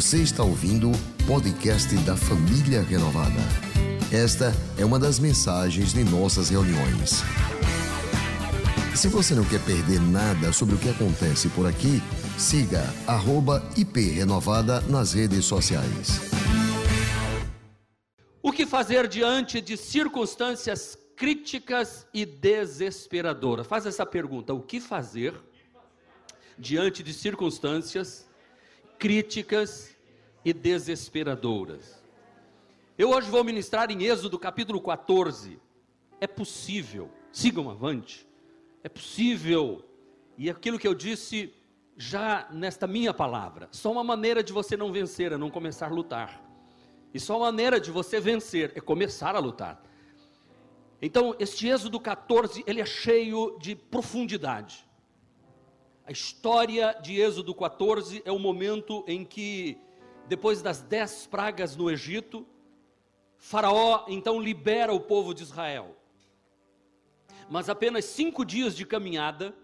Você está ouvindo o podcast da Família Renovada. Esta é uma das mensagens de nossas reuniões. Se você não quer perder nada sobre o que acontece por aqui, siga @iprenovada nas redes sociais. O que fazer diante de circunstâncias críticas e desesperadoras? Faz essa pergunta: o que fazer diante de circunstâncias críticas e desesperadoras? Eu hoje vou ministrar em Êxodo capítulo 14. É possível, sigam avante, é possível, e aquilo que eu disse já nesta minha palavra, só uma maneira de você não vencer é não começar a lutar. E só uma maneira de você vencer é começar a lutar. Então, este Êxodo 14, ele é cheio de profundidade. A história de Êxodo 14 é o momento em que, depois das dez pragas no Egito, Faraó então libera o povo de Israel. Mas apenas cinco dias de caminhada,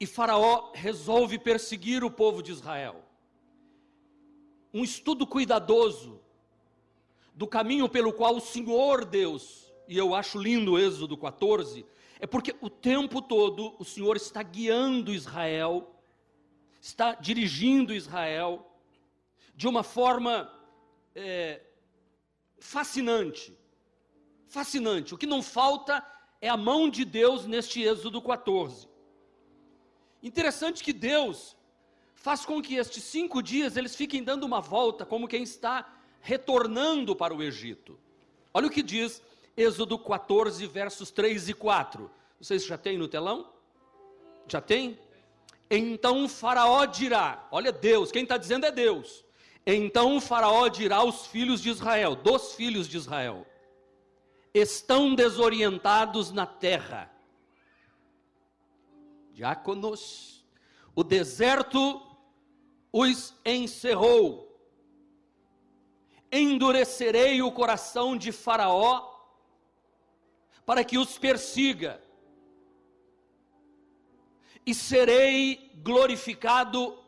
e Faraó resolve perseguir o povo de Israel. Um estudo cuidadoso do caminho pelo qual o Senhor Deus, e eu acho lindo o Êxodo 14, é porque o tempo todo o Senhor está guiando Israel, está dirigindo Israel de uma forma é, fascinante. Fascinante. O que não falta é a mão de Deus neste Êxodo 14. Interessante que Deus faz com que estes cinco dias eles fiquem dando uma volta, como quem está retornando para o Egito. Olha o que diz Êxodo 14, versos 3 e 4. Vocês já têm no telão? Já tem? Então Faraó dirá: Olha, Deus, quem está dizendo é Deus. Então Faraó dirá aos filhos de Israel, dos filhos de Israel: Estão desorientados na terra. Diáconos, o deserto os encerrou. Endurecerei o coração de Faraó para que os persiga, e serei glorificado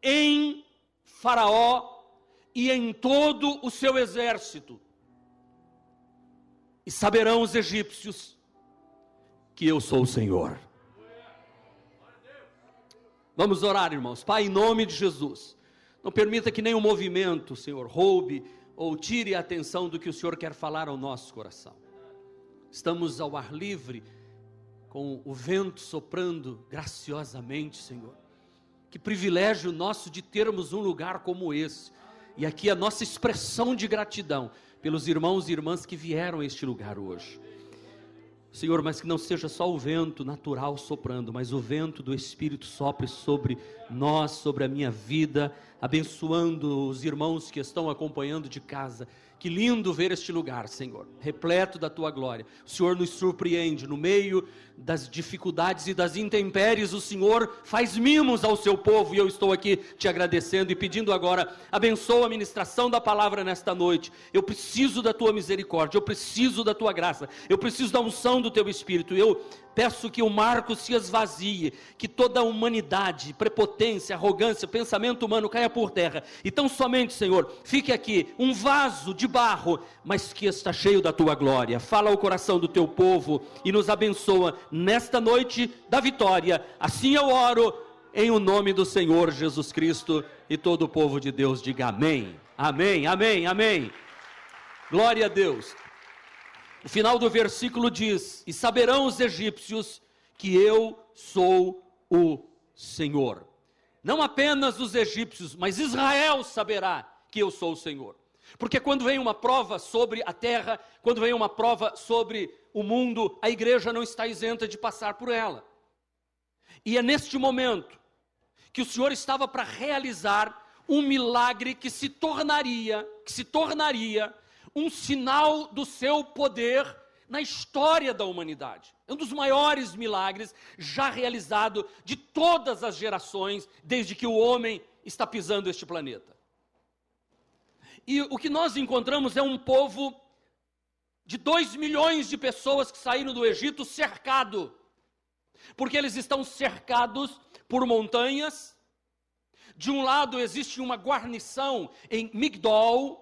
em Faraó e em todo o seu exército. E saberão os egípcios que eu sou o Senhor. Vamos orar, irmãos. Pai, em nome de Jesus, não permita que nenhum movimento, Senhor, roube ou tire a atenção do que o Senhor quer falar ao nosso coração estamos ao ar livre, com o vento soprando graciosamente, Senhor. Que privilégio nosso de termos um lugar como esse. E aqui a nossa expressão de gratidão pelos irmãos e irmãs que vieram a este lugar hoje. Senhor, mas que não seja só o vento natural soprando, mas o vento do Espírito sopre sobre nós, sobre a minha vida, abençoando os irmãos que estão acompanhando de casa que lindo ver este lugar, Senhor, repleto da tua glória. O Senhor nos surpreende no meio das dificuldades e das intempéries. O Senhor faz mimos ao seu povo e eu estou aqui te agradecendo e pedindo agora, abençoa a ministração da palavra nesta noite. Eu preciso da tua misericórdia, eu preciso da tua graça, eu preciso da unção do teu espírito. Eu Peço que o marco se esvazie, que toda a humanidade, prepotência, arrogância, pensamento humano caia por terra. E tão somente, Senhor, fique aqui um vaso de barro, mas que está cheio da tua glória. Fala ao coração do teu povo e nos abençoa nesta noite da vitória. Assim eu oro em o nome do Senhor Jesus Cristo e todo o povo de Deus diga amém. Amém, amém, amém. Glória a Deus. O final do versículo diz: E saberão os egípcios que eu sou o Senhor. Não apenas os egípcios, mas Israel saberá que eu sou o Senhor. Porque quando vem uma prova sobre a terra, quando vem uma prova sobre o mundo, a igreja não está isenta de passar por ela. E é neste momento que o Senhor estava para realizar um milagre que se tornaria, que se tornaria um sinal do seu poder na história da humanidade. É um dos maiores milagres já realizado de todas as gerações desde que o homem está pisando este planeta. E o que nós encontramos é um povo de dois milhões de pessoas que saíram do Egito cercado, porque eles estão cercados por montanhas, De um lado existe uma guarnição em Migdol,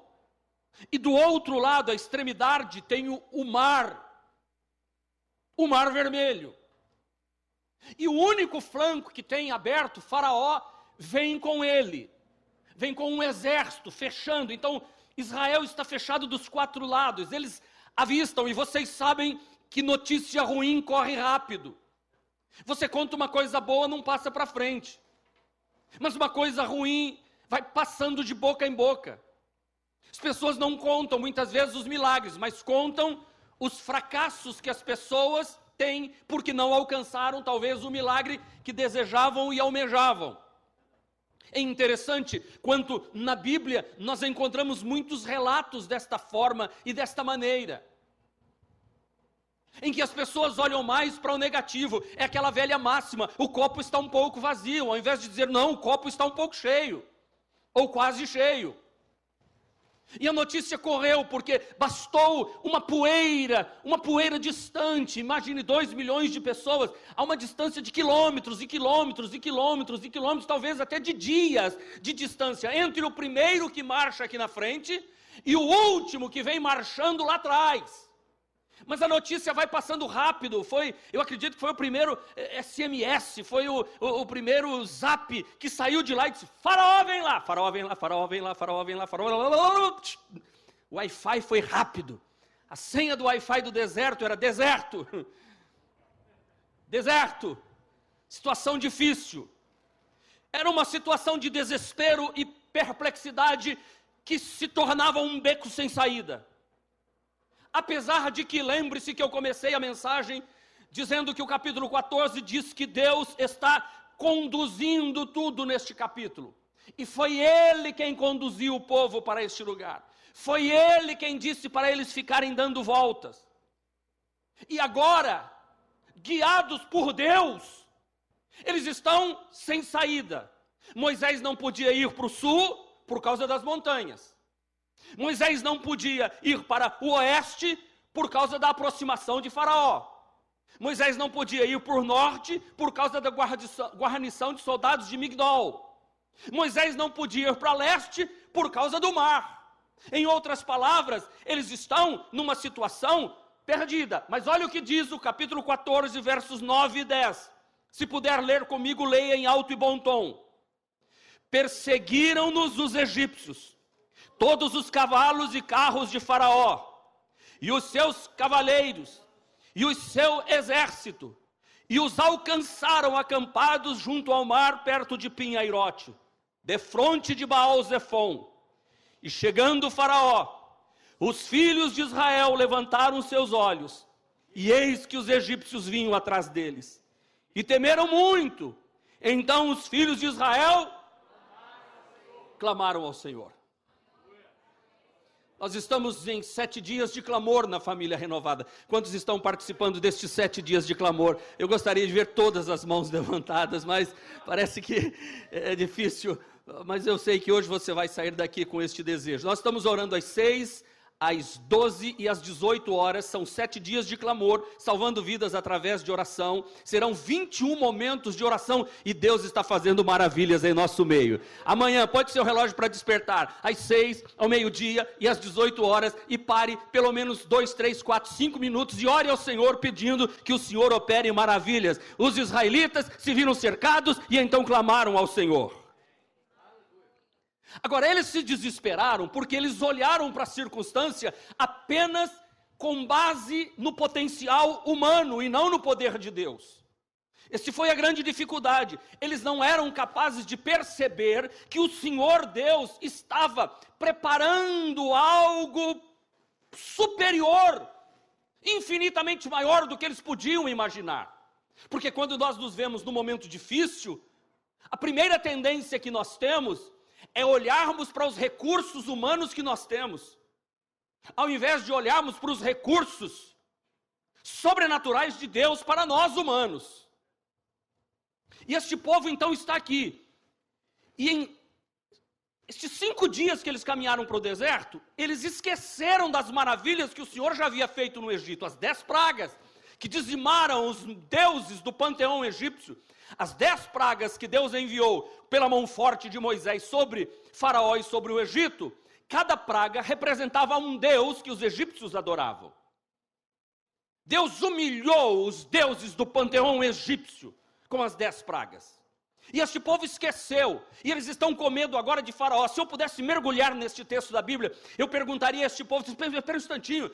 e do outro lado, a extremidade, tem o, o mar, o Mar Vermelho. E o único flanco que tem aberto, Faraó vem com ele, vem com um exército fechando. Então, Israel está fechado dos quatro lados, eles avistam, e vocês sabem que notícia ruim corre rápido. Você conta uma coisa boa, não passa para frente. Mas uma coisa ruim vai passando de boca em boca. As pessoas não contam muitas vezes os milagres, mas contam os fracassos que as pessoas têm porque não alcançaram talvez o milagre que desejavam e almejavam. É interessante quanto na Bíblia nós encontramos muitos relatos desta forma e desta maneira. Em que as pessoas olham mais para o negativo, é aquela velha máxima: o copo está um pouco vazio, ao invés de dizer, não, o copo está um pouco cheio, ou quase cheio. E a notícia correu porque bastou uma poeira, uma poeira distante. Imagine dois milhões de pessoas a uma distância de quilômetros e quilômetros e quilômetros e quilômetros, talvez até de dias de distância entre o primeiro que marcha aqui na frente e o último que vem marchando lá atrás. Mas a notícia vai passando rápido. Foi, eu acredito que foi o primeiro SMS, eh, foi o, o, o, primeiro zap que saiu de lá e disse: Faraó vem lá, Faraó vem lá, Faraó vem lá, Faraó vem lá, Faraó. O Wi-Fi foi rápido. A senha do Wi-Fi do deserto era deserto. Deserto. Situação difícil. Era uma situação de desespero e perplexidade que se tornava um beco sem saída. Apesar de que, lembre-se que eu comecei a mensagem dizendo que o capítulo 14 diz que Deus está conduzindo tudo neste capítulo. E foi Ele quem conduziu o povo para este lugar. Foi Ele quem disse para eles ficarem dando voltas. E agora, guiados por Deus, eles estão sem saída. Moisés não podia ir para o sul por causa das montanhas. Moisés não podia ir para o oeste por causa da aproximação de Faraó. Moisés não podia ir por norte por causa da guarnição de soldados de Migdol. Moisés não podia ir para leste por causa do mar. Em outras palavras, eles estão numa situação perdida. Mas olha o que diz o capítulo 14, versos 9 e 10. Se puder ler comigo, leia em alto e bom tom. Perseguiram-nos os egípcios todos os cavalos e carros de Faraó, e os seus cavaleiros, e o seu exército, e os alcançaram acampados junto ao mar, perto de Pinhairote, defronte de Baal-Zephon. E chegando Faraó, os filhos de Israel levantaram seus olhos, e eis que os egípcios vinham atrás deles, e temeram muito. Então os filhos de Israel clamaram ao Senhor. Nós estamos em sete dias de clamor na família renovada. Quantos estão participando destes sete dias de clamor? Eu gostaria de ver todas as mãos levantadas, mas parece que é difícil. Mas eu sei que hoje você vai sair daqui com este desejo. Nós estamos orando às seis, às 12 e às 18 horas, são sete dias de clamor, salvando vidas através de oração. Serão 21 momentos de oração e Deus está fazendo maravilhas em nosso meio. Amanhã, pode ser o relógio para despertar, às 6, ao meio-dia e às 18 horas, e pare pelo menos 2, 3, 4, 5 minutos e ore ao Senhor pedindo que o Senhor opere maravilhas. Os israelitas se viram cercados e então clamaram ao Senhor. Agora, eles se desesperaram porque eles olharam para a circunstância apenas com base no potencial humano e não no poder de Deus. Essa foi a grande dificuldade. Eles não eram capazes de perceber que o Senhor Deus estava preparando algo superior, infinitamente maior do que eles podiam imaginar. Porque quando nós nos vemos num momento difícil, a primeira tendência que nós temos é olharmos para os recursos humanos que nós temos, ao invés de olharmos para os recursos sobrenaturais de Deus para nós humanos. E este povo então está aqui. E em estes cinco dias que eles caminharam para o deserto, eles esqueceram das maravilhas que o Senhor já havia feito no Egito, as dez pragas que dizimaram os deuses do panteão egípcio, as dez pragas que Deus enviou pela mão forte de Moisés sobre Faraó e sobre o Egito, cada praga representava um deus que os egípcios adoravam. Deus humilhou os deuses do panteão egípcio com as dez pragas. E este povo esqueceu, e eles estão com medo agora de Faraó. Se eu pudesse mergulhar neste texto da Bíblia, eu perguntaria a este povo: espera um instantinho,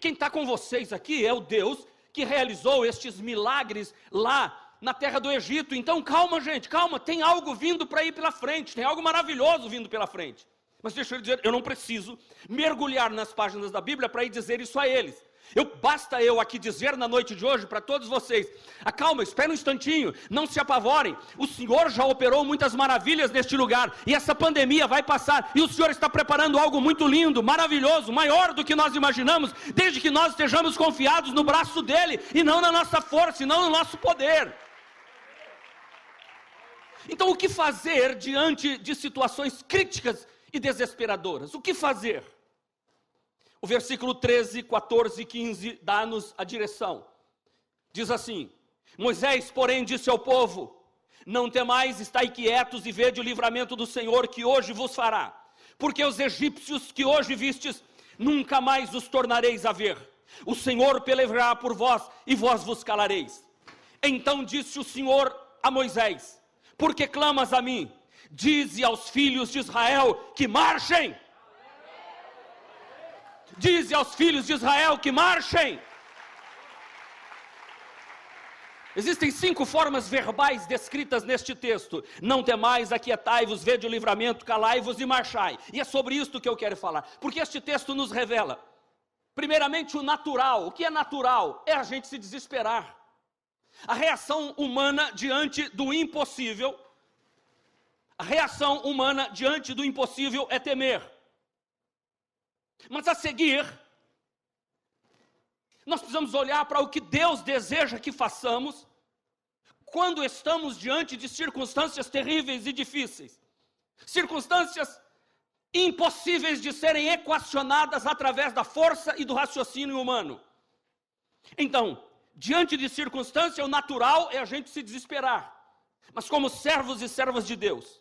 quem está com vocês aqui é o Deus que realizou estes milagres lá na terra do Egito. Então, calma, gente, calma, tem algo vindo para ir pela frente, tem algo maravilhoso vindo pela frente. Mas deixa eu dizer, eu não preciso mergulhar nas páginas da Bíblia para ir dizer isso a eles. Eu basta eu aqui dizer na noite de hoje para todos vocês: acalma, espera um instantinho, não se apavorem. O Senhor já operou muitas maravilhas neste lugar e essa pandemia vai passar e o Senhor está preparando algo muito lindo, maravilhoso, maior do que nós imaginamos, desde que nós estejamos confiados no braço dele e não na nossa força, e não no nosso poder. Então, o que fazer diante de situações críticas e desesperadoras? O que fazer? O versículo 13, 14 e 15 dá-nos a direção. Diz assim: Moisés, porém, disse ao povo: Não temais, estai quietos e vede o livramento do Senhor que hoje vos fará. Porque os egípcios que hoje vistes, nunca mais os tornareis a ver. O Senhor pelejará por vós e vós vos calareis. Então disse o Senhor a Moisés: Por que clamas a mim? Dize aos filhos de Israel que marchem. Dize aos filhos de Israel que marchem. Existem cinco formas verbais descritas neste texto. Não temais, aquietai-vos, vede o livramento, calai-vos e marchai. E é sobre isto que eu quero falar. Porque este texto nos revela, primeiramente, o natural. O que é natural? É a gente se desesperar. A reação humana diante do impossível. A reação humana diante do impossível é temer. Mas a seguir, nós precisamos olhar para o que Deus deseja que façamos quando estamos diante de circunstâncias terríveis e difíceis. Circunstâncias impossíveis de serem equacionadas através da força e do raciocínio humano. Então, diante de circunstância, o natural é a gente se desesperar. Mas como servos e servas de Deus,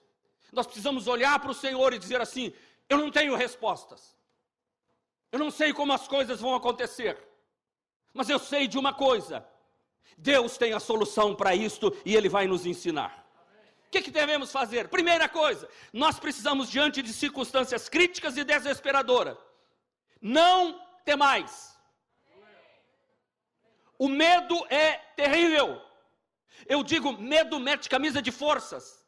nós precisamos olhar para o Senhor e dizer assim: eu não tenho respostas. Eu não sei como as coisas vão acontecer, mas eu sei de uma coisa: Deus tem a solução para isto e Ele vai nos ensinar. O que, que, devemos fazer? Primeira coisa, nós precisamos, diante de circunstâncias críticas e desesperadoras, não temais. O medo é terrível. Eu digo, medo mete camisa de forças.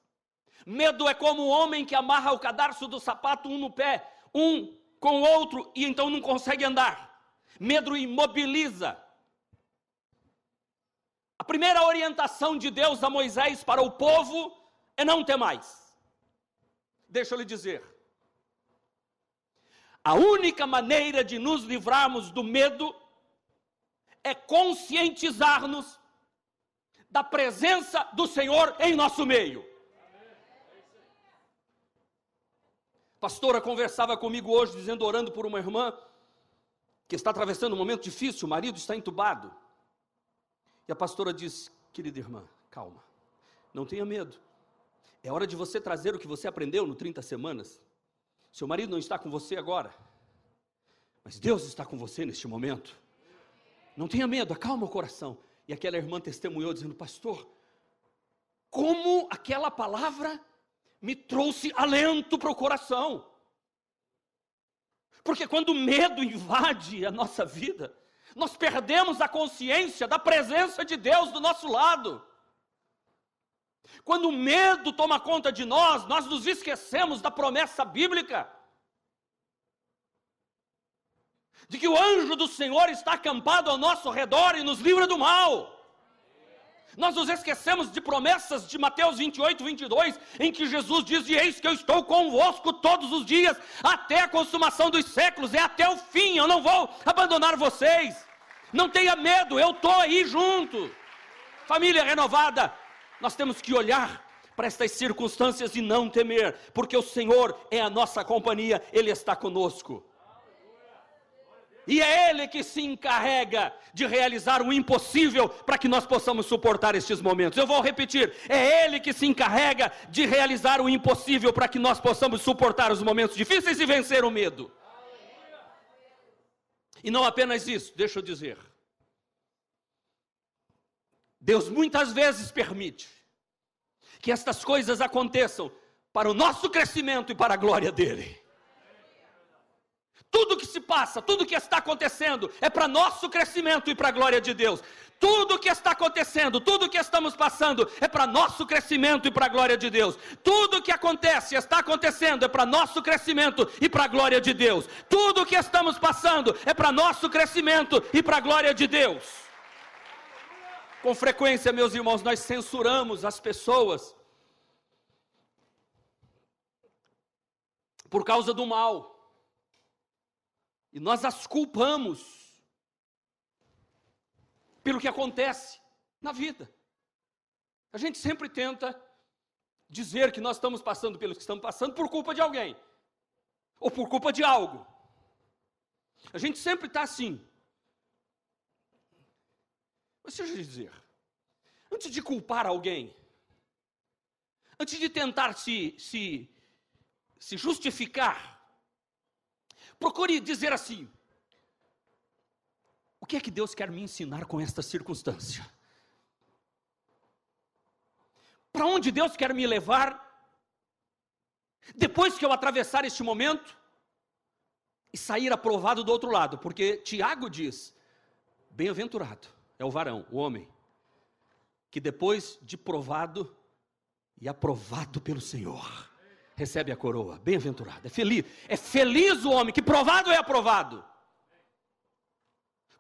Medo é como o homem que amarra o cadarço do sapato um no pé, um com o outro e então não consegue andar. Medo imobiliza. A primeira orientação de Deus a Moisés para o povo é não ter mais. Deixa eu lhe dizer. A única maneira de nos livrarmos do medo é conscientizar-nos da presença do Senhor em nosso meio. pastora conversava comigo hoje, dizendo, orando por uma irmã que está atravessando um momento difícil, o marido está entubado. E a pastora disse: Querida irmã, calma, não tenha medo. É hora de você trazer o que você aprendeu no 30 semanas. Seu marido não está com você agora, mas Deus está com você neste momento. Não tenha medo, acalma o coração. E aquela irmã testemunhou, dizendo: Pastor, como aquela palavra me trouxe alento para o coração. Porque quando o medo invade a nossa vida, nós perdemos a consciência da presença de Deus do nosso lado. Quando o medo toma conta de nós, nós nos esquecemos da promessa bíblica de que o anjo do Senhor está acampado ao nosso redor e nos livra do mal. Nós nos esquecemos de promessas de Mateus 28, 22, em que Jesus diz: E eis que eu estou convosco todos os dias, até a consumação dos séculos, é até o fim, eu não vou abandonar vocês. Não tenha medo, eu estou aí junto. Família renovada, nós temos que olhar para estas circunstâncias e não temer, porque o Senhor é a nossa companhia, Ele está conosco. E é Ele que se encarrega de realizar o impossível para que nós possamos suportar estes momentos. Eu vou repetir: é Ele que se encarrega de realizar o impossível para que nós possamos suportar os momentos difíceis e vencer o medo. E não apenas isso, deixa eu dizer. Deus muitas vezes permite que estas coisas aconteçam para o nosso crescimento e para a glória dele. Tudo que se passa, tudo que está acontecendo é para nosso crescimento e para a glória de Deus. Tudo que está acontecendo, tudo que estamos passando é para nosso crescimento e para a glória de Deus. Tudo que acontece, está acontecendo é para nosso crescimento e para a glória de Deus. Tudo que estamos passando é para nosso crescimento e para a glória de Deus. Com frequência, meus irmãos, nós censuramos as pessoas por causa do mal. E nós as culpamos pelo que acontece na vida. A gente sempre tenta dizer que nós estamos passando pelo que estamos passando por culpa de alguém, ou por culpa de algo. A gente sempre está assim. Mas deixa eu dizer, antes de culpar alguém, antes de tentar se, se, se justificar, Procure dizer assim: o que é que Deus quer me ensinar com esta circunstância? Para onde Deus quer me levar depois que eu atravessar este momento e sair aprovado do outro lado? Porque Tiago diz: bem-aventurado é o varão, o homem, que depois de provado e aprovado pelo Senhor recebe a coroa. Bem-aventurado, é feliz. É feliz o homem que provado é aprovado.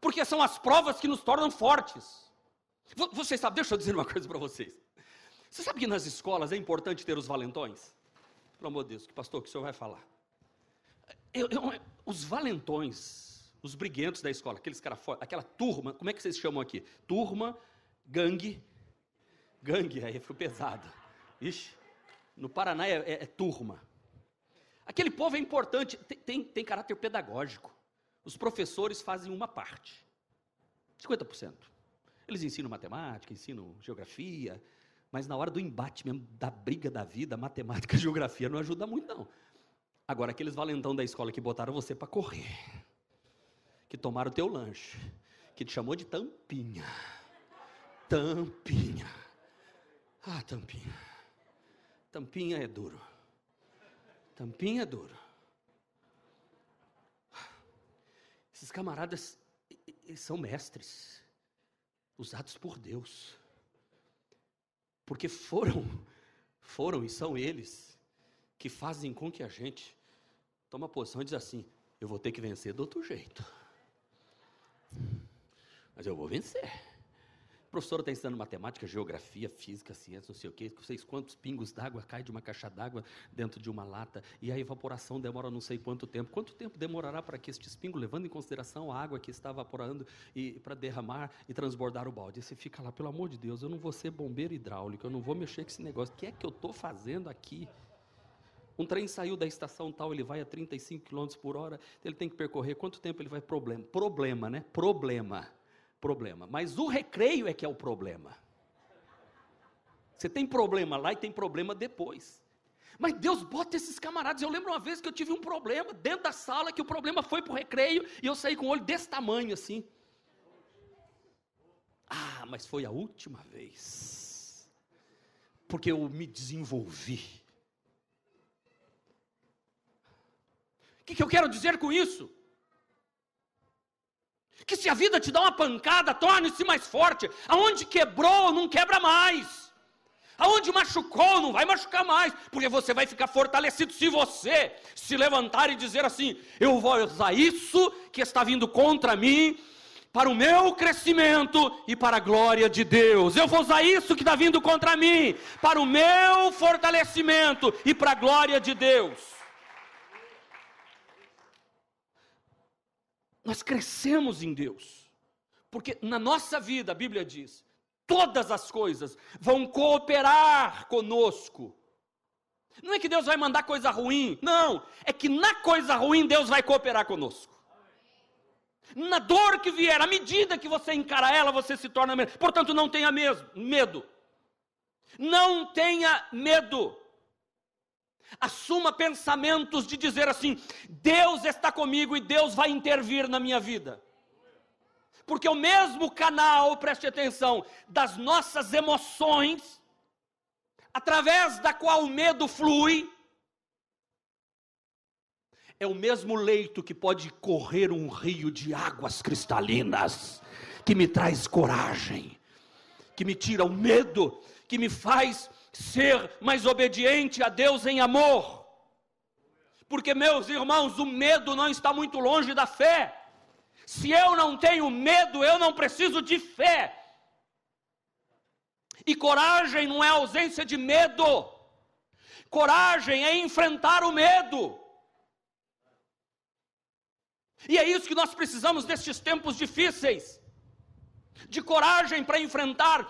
Porque são as provas que nos tornam fortes. Vocês sabem, deixa eu dizer uma coisa para vocês. Você sabe que nas escolas é importante ter os valentões? Pelo amor de Deus, que pastor, que o senhor vai falar? Eu, eu, os valentões, os briguentos da escola, aqueles caras aquela turma, como é que vocês chamam aqui? Turma, gangue, gangue, aí ficou pesado. Ixi, no Paraná é, é, é turma. Aquele povo é importante, tem, tem, tem caráter pedagógico. Os professores fazem uma parte, 50%. Eles ensinam matemática, ensinam geografia, mas na hora do embate mesmo, da briga da vida, matemática e geografia não ajuda muito, não. Agora, aqueles valentão da escola que botaram você para correr, que tomaram o teu lanche, que te chamou de tampinha. Tampinha. Ah, tampinha. Tampinha é duro. Tampinha é duro. Esses camaradas são mestres, usados por Deus. Porque foram, foram e são eles que fazem com que a gente toma posição e diz assim: eu vou ter que vencer do outro jeito. Mas eu vou vencer professora está ensinando matemática, geografia, física, ciência, não sei o quê, não sei quantos pingos d'água caem de uma caixa d'água dentro de uma lata, e a evaporação demora não sei quanto tempo. Quanto tempo demorará para que estes pingos, levando em consideração a água que está evaporando, e para derramar e transbordar o balde? E você fica lá, pelo amor de Deus, eu não vou ser bombeiro hidráulico, eu não vou mexer com esse negócio. O que é que eu estou fazendo aqui? Um trem saiu da estação tal, ele vai a 35 km por hora, ele tem que percorrer quanto tempo ele vai? Problema. Problema, né? Problema problema. Mas o recreio é que é o problema. Você tem problema lá e tem problema depois. Mas Deus bota esses camaradas. Eu lembro uma vez que eu tive um problema dentro da sala, que o problema foi para o recreio e eu saí com o olho desse tamanho assim. Ah, mas foi a última vez. Porque eu me desenvolvi. O que, que eu quero dizer com isso? Que se a vida te dá uma pancada, torne-se mais forte. Aonde quebrou, não quebra mais. Aonde machucou, não vai machucar mais, porque você vai ficar fortalecido se você se levantar e dizer assim: Eu vou usar isso que está vindo contra mim para o meu crescimento e para a glória de Deus. Eu vou usar isso que está vindo contra mim para o meu fortalecimento e para a glória de Deus. Nós crescemos em Deus. Porque na nossa vida, a Bíblia diz, todas as coisas vão cooperar conosco. Não é que Deus vai mandar coisa ruim, não, é que na coisa ruim Deus vai cooperar conosco. Na dor que vier, à medida que você encara ela, você se torna menos. Portanto, não tenha medo. Não tenha medo. Assuma pensamentos de dizer assim: Deus está comigo e Deus vai intervir na minha vida. Porque o mesmo canal, preste atenção, das nossas emoções, através da qual o medo flui, é o mesmo leito que pode correr um rio de águas cristalinas, que me traz coragem, que me tira o medo, que me faz ser mais obediente a Deus em amor. Porque, meus irmãos, o medo não está muito longe da fé. Se eu não tenho medo, eu não preciso de fé. E coragem não é ausência de medo. Coragem é enfrentar o medo. E é isso que nós precisamos nestes tempos difíceis de coragem para enfrentar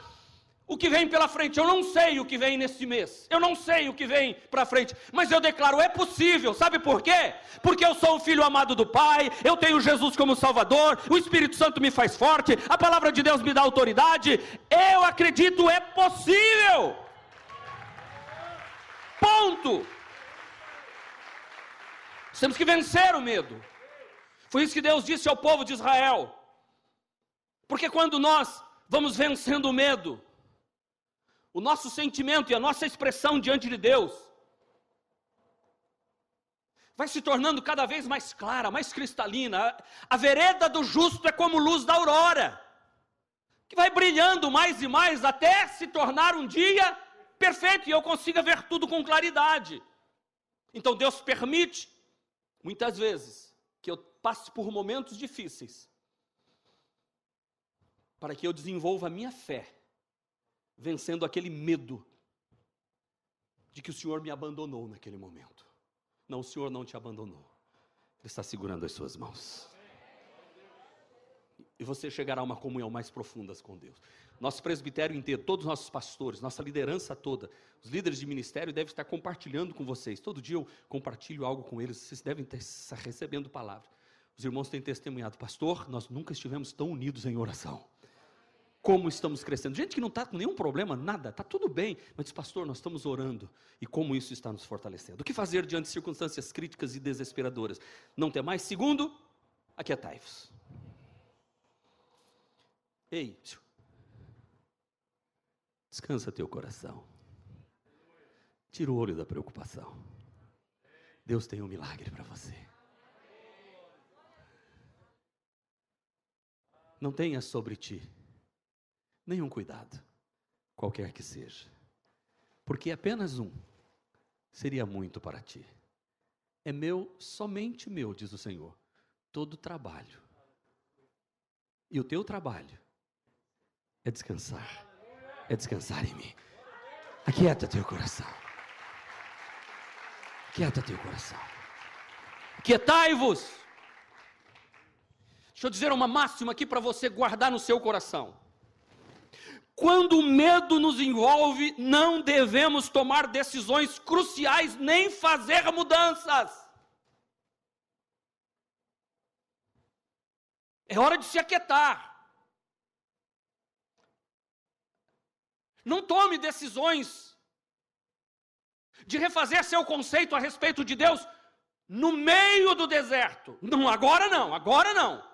o que vem pela frente. Eu não sei o que vem nesse mês. Eu não sei o que vem para frente. Mas eu declaro: é possível. Sabe por quê? Porque eu sou um filho amado do Pai. Eu tenho Jesus como Salvador. O Espírito Santo me faz forte. A palavra de Deus me dá autoridade. Eu acredito, é possível. Ponto. Temos que vencer o medo. Foi isso que Deus disse ao povo de Israel. Porque quando nós vamos vencendo o medo, o nosso sentimento e a nossa expressão diante de Deus vai se tornando cada vez mais clara, mais cristalina. A vereda do justo é como luz da aurora, que vai brilhando mais e mais até se tornar um dia perfeito e eu consiga ver tudo com claridade. Então Deus permite, muitas vezes, que eu passe por momentos difíceis, para que eu desenvolva a minha fé vencendo aquele medo de que o Senhor me abandonou naquele momento. Não, o Senhor não te abandonou. Ele está segurando as suas mãos. E você chegará a uma comunhão mais profunda com Deus. Nosso presbitério inteiro, todos os nossos pastores, nossa liderança toda, os líderes de ministério devem estar compartilhando com vocês. Todo dia eu compartilho algo com eles, vocês devem estar recebendo palavra. Os irmãos têm testemunhado, pastor, nós nunca estivemos tão unidos em oração como estamos crescendo. Gente que não está com nenhum problema, nada, está tudo bem, mas diz, pastor, nós estamos orando e como isso está nos fortalecendo. O que fazer diante de circunstâncias críticas e desesperadoras? Não ter mais. Segundo, aquietai-vos. Ei, descansa teu coração. Tira o olho da preocupação. Deus tem um milagre para você. Não tenha sobre ti nenhum cuidado, qualquer que seja, porque apenas um seria muito para ti. É meu, somente meu, diz o Senhor, todo trabalho. E o teu trabalho é descansar, é descansar em mim. Aquieta teu coração. Aquieta teu coração. Quietai-vos. Deixa eu dizer uma máxima aqui para você guardar no seu coração. Quando o medo nos envolve, não devemos tomar decisões cruciais nem fazer mudanças. É hora de se aquietar. Não tome decisões de refazer seu conceito a respeito de Deus no meio do deserto. Não, agora não, agora não.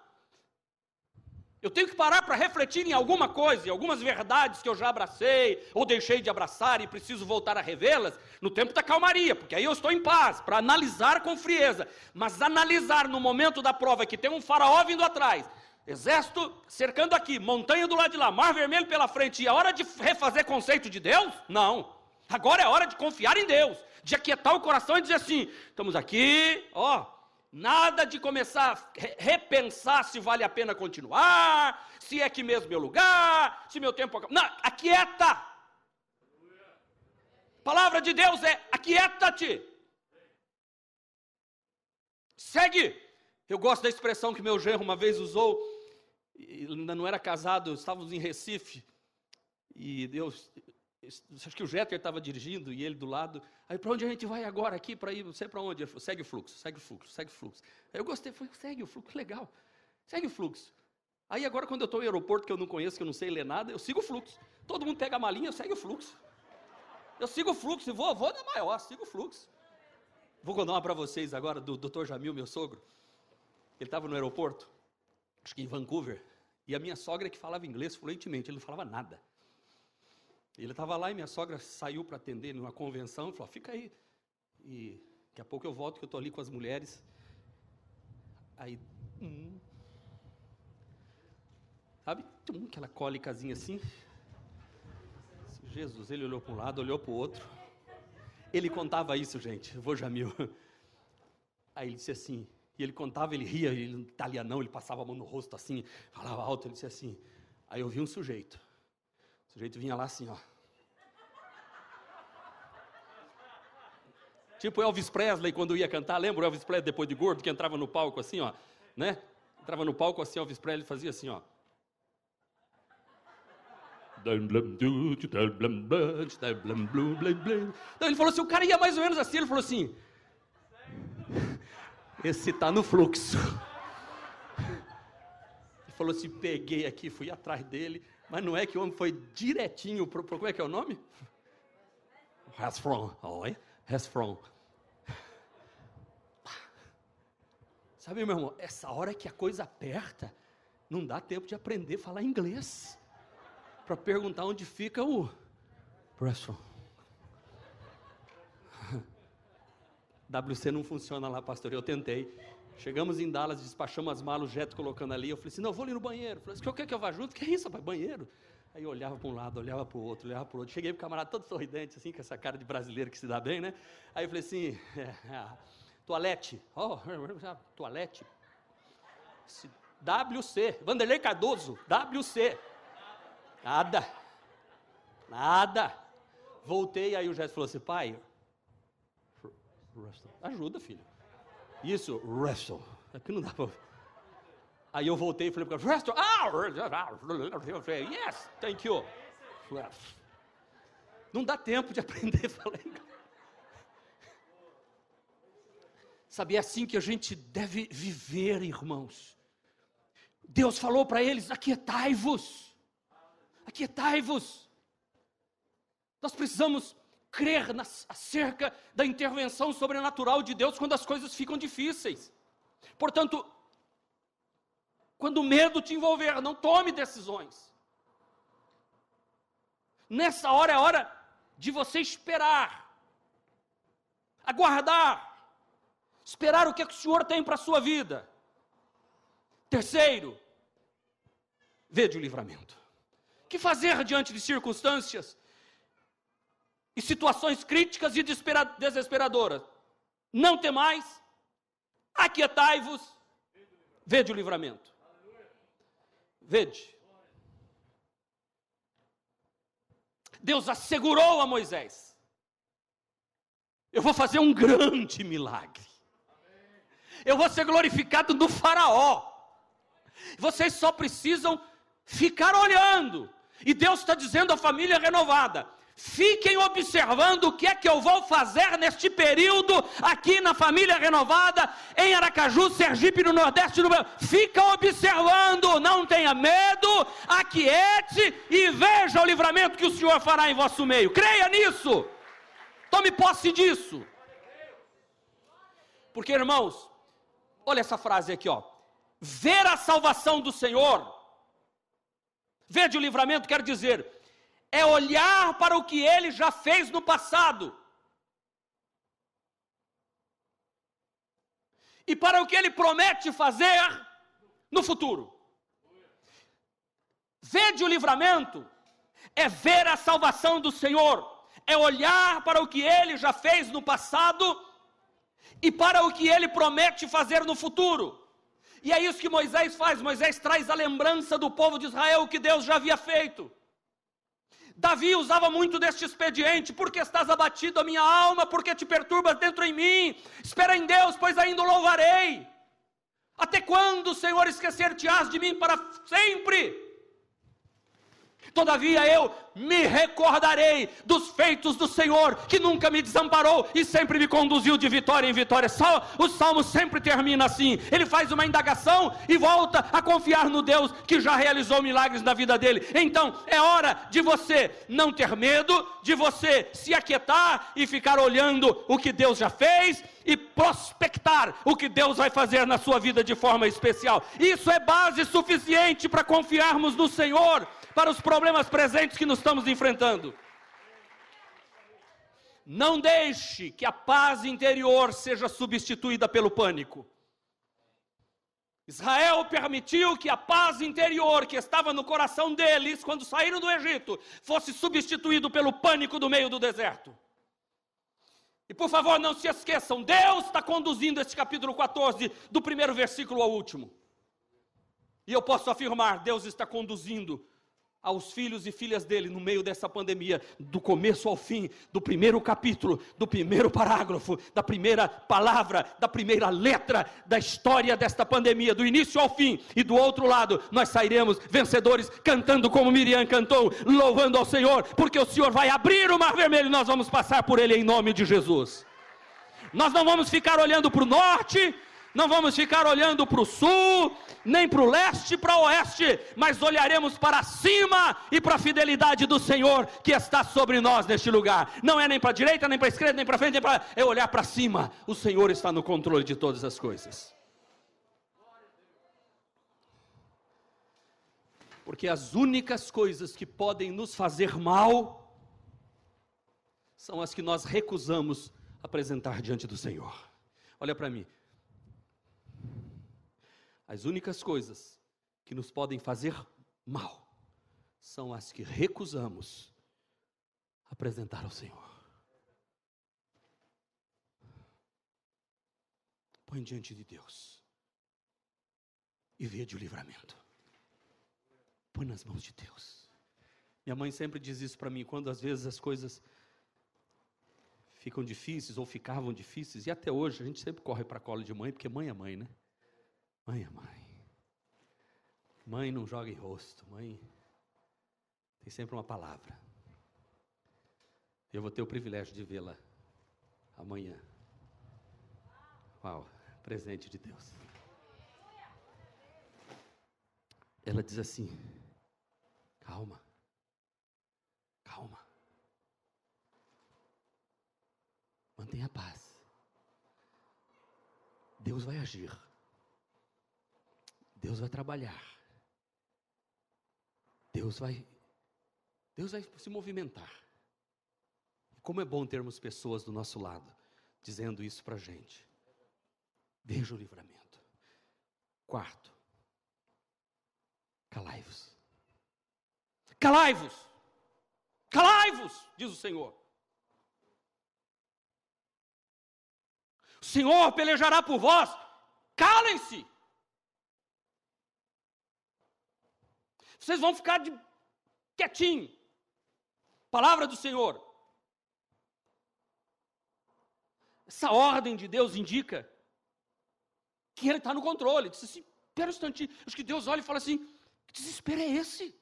Eu tenho que parar para refletir em alguma coisa, em algumas verdades que eu já abracei ou deixei de abraçar e preciso voltar a revê-las no tempo da calmaria, porque aí eu estou em paz, para analisar com frieza. Mas analisar no momento da prova que tem um faraó vindo atrás, exército cercando aqui, montanha do lado de lá, mar vermelho pela frente, e é hora de refazer conceito de Deus? Não. Agora é hora de confiar em Deus, de aquietar o coração e dizer assim: estamos aqui, ó Nada de começar a repensar se vale a pena continuar, se é aqui mesmo meu lugar, se meu tempo. Não, aquieta. palavra de Deus é aquieta-te. Segue. Eu gosto da expressão que meu genro uma vez usou, ainda não era casado, estávamos em Recife, e Deus, acho que o Jeter estava dirigindo e ele do lado. Aí, para onde a gente vai agora aqui? Para ir, não sei para onde. Ele falou, segue o fluxo, segue o fluxo, segue o fluxo. Aí eu gostei, falei, segue o fluxo, legal. Segue o fluxo. Aí agora, quando eu estou no aeroporto que eu não conheço, que eu não sei ler nada, eu sigo o fluxo. Todo mundo pega a malinha, eu segue o fluxo. Eu sigo o fluxo, vou, vou na maior, sigo o fluxo. Vou contar uma para vocês agora do Dr. Jamil, meu sogro. Ele estava no aeroporto, acho que em Vancouver, e a minha sogra que falava inglês fluentemente, ele não falava nada. Ele estava lá e minha sogra saiu para atender numa convenção falou: fica aí. E daqui a pouco eu volto que eu estou ali com as mulheres. Aí, hum, sabe, hum, aquela cólicazinha assim. Jesus, ele olhou para um lado, olhou para o outro. Ele contava isso, gente, vô Jamil. Aí ele disse assim, e ele contava, ele ria, ele italianão, ele passava a mão no rosto assim, falava alto, ele disse assim. Aí eu vi um sujeito. Sujeito vinha lá assim, ó. Tipo Elvis Presley quando ia cantar, lembra o Elvis Presley depois de gordo que entrava no palco assim, ó, né? Entrava no palco assim, Elvis Presley fazia assim, ó. Então ele falou assim, o cara ia mais ou menos assim, ele falou assim, esse tá no fluxo. Ele falou assim, peguei aqui, fui atrás dele, mas não é que o homem foi direitinho pro como é que é o nome? Has from, olha, has from. Sabe, meu irmão, essa hora que a coisa aperta, não dá tempo de aprender a falar inglês para perguntar onde fica o restroom. WC não funciona lá, pastor. Eu tentei. Chegamos em Dallas, despachamos as malas, o Jeto colocando ali. Eu falei assim: não, vou ali no banheiro. Eu falei assim: o que que eu vá junto? Que é isso, rapaz? Banheiro? Aí eu olhava para um lado, olhava para o outro, olhava para o outro. Cheguei para o camarada todo sorridente, assim, com essa cara de brasileiro que se dá bem, né? Aí eu falei assim: é, é, toalete. Oh, toalete. WC. Vanderlei Cardoso, WC. Nada. Nada. Voltei, aí o Jéssica falou assim, pai, ajuda, filho. Isso, wrestle. Aqui não dá pra... Aí eu voltei e falei para ele, wrestle. Ah, yes, thank you. Não dá tempo de aprender inglês. Sabe, é assim que a gente deve viver, irmãos. Deus falou para eles: aquietai-vos aquietai-vos. Nós precisamos crer nas, acerca da intervenção sobrenatural de Deus quando as coisas ficam difíceis. Portanto, quando o medo te envolver, não tome decisões. Nessa hora é hora de você esperar, aguardar, esperar o que, é que o Senhor tem para a sua vida. Terceiro, vede o livramento que fazer diante de circunstâncias e situações críticas e desesperadoras? Não temais, aquietai-vos, vede o livramento. Vede. Deus assegurou a Moisés: Eu vou fazer um grande milagre. Eu vou ser glorificado no Faraó. Vocês só precisam ficar olhando e Deus está dizendo à família renovada: fiquem observando o que é que eu vou fazer neste período aqui na família renovada, em Aracaju, Sergipe, no Nordeste do Brasil. Fica observando, não tenha medo, aquiete e veja o livramento que o Senhor fará em vosso meio. Creia nisso. Tome posse disso. Porque, irmãos, olha essa frase aqui, ó. Ver a salvação do Senhor Vede o livramento quer dizer, é olhar para o que ele já fez no passado. E para o que ele promete fazer no futuro. Vede o livramento é ver a salvação do Senhor, é olhar para o que ele já fez no passado e para o que ele promete fazer no futuro. E é isso que Moisés faz. Moisés traz a lembrança do povo de Israel que Deus já havia feito. Davi usava muito deste expediente, porque estás abatido a minha alma, porque te perturbas dentro em mim. Espera em Deus, pois ainda o louvarei. Até quando, Senhor, esquecer-te-ás de mim para sempre? Todavia eu me recordarei dos feitos do Senhor, que nunca me desamparou e sempre me conduziu de vitória em vitória. Só o salmo sempre termina assim. Ele faz uma indagação e volta a confiar no Deus que já realizou milagres na vida dele. Então, é hora de você não ter medo, de você se aquietar e ficar olhando o que Deus já fez e prospectar o que Deus vai fazer na sua vida de forma especial. Isso é base suficiente para confiarmos no Senhor para os problemas presentes que nos estamos enfrentando. Não deixe que a paz interior seja substituída pelo pânico. Israel permitiu que a paz interior que estava no coração deles, quando saíram do Egito, fosse substituído pelo pânico do meio do deserto. E por favor, não se esqueçam, Deus está conduzindo este capítulo 14, do primeiro versículo ao último. E eu posso afirmar: Deus está conduzindo aos filhos e filhas dele no meio dessa pandemia, do começo ao fim, do primeiro capítulo, do primeiro parágrafo, da primeira palavra, da primeira letra da história desta pandemia, do início ao fim, e do outro lado, nós sairemos vencedores, cantando como Miriam cantou, louvando ao Senhor, porque o Senhor vai abrir o mar vermelho e nós vamos passar por ele em nome de Jesus. Nós não vamos ficar olhando para o norte, não vamos ficar olhando para o sul, nem para o leste, para o oeste, mas olharemos para cima e para a fidelidade do Senhor que está sobre nós neste lugar. Não é nem para a direita, nem para a esquerda, nem para frente, nem para. É olhar para cima. O Senhor está no controle de todas as coisas. Porque as únicas coisas que podem nos fazer mal são as que nós recusamos apresentar diante do Senhor. Olha para mim, as únicas coisas que nos podem fazer mal são as que recusamos apresentar ao Senhor. Põe diante de Deus e veja o livramento. Põe nas mãos de Deus. Minha mãe sempre diz isso para mim, quando às vezes as coisas ficam difíceis ou ficavam difíceis, e até hoje a gente sempre corre para a cola de mãe, porque mãe é mãe, né? Mãe é mãe. Mãe não joga em rosto. Mãe tem sempre uma palavra. Eu vou ter o privilégio de vê-la amanhã. Uau, presente de Deus. Ela diz assim: calma, calma, mantenha a paz. Deus vai agir. Deus vai trabalhar. Deus vai Deus vai se movimentar. Como é bom termos pessoas do nosso lado dizendo isso para a gente. Veja o livramento. Quarto, calai-vos. Calai-vos. Calai-vos, diz o Senhor. O Senhor pelejará por vós. Calem-se. Vocês vão ficar de quietinho. Palavra do Senhor. Essa ordem de Deus indica que Ele está no controle. Diz assim, espera um instantinho. Acho que Deus olha e fala assim: que desespero é esse?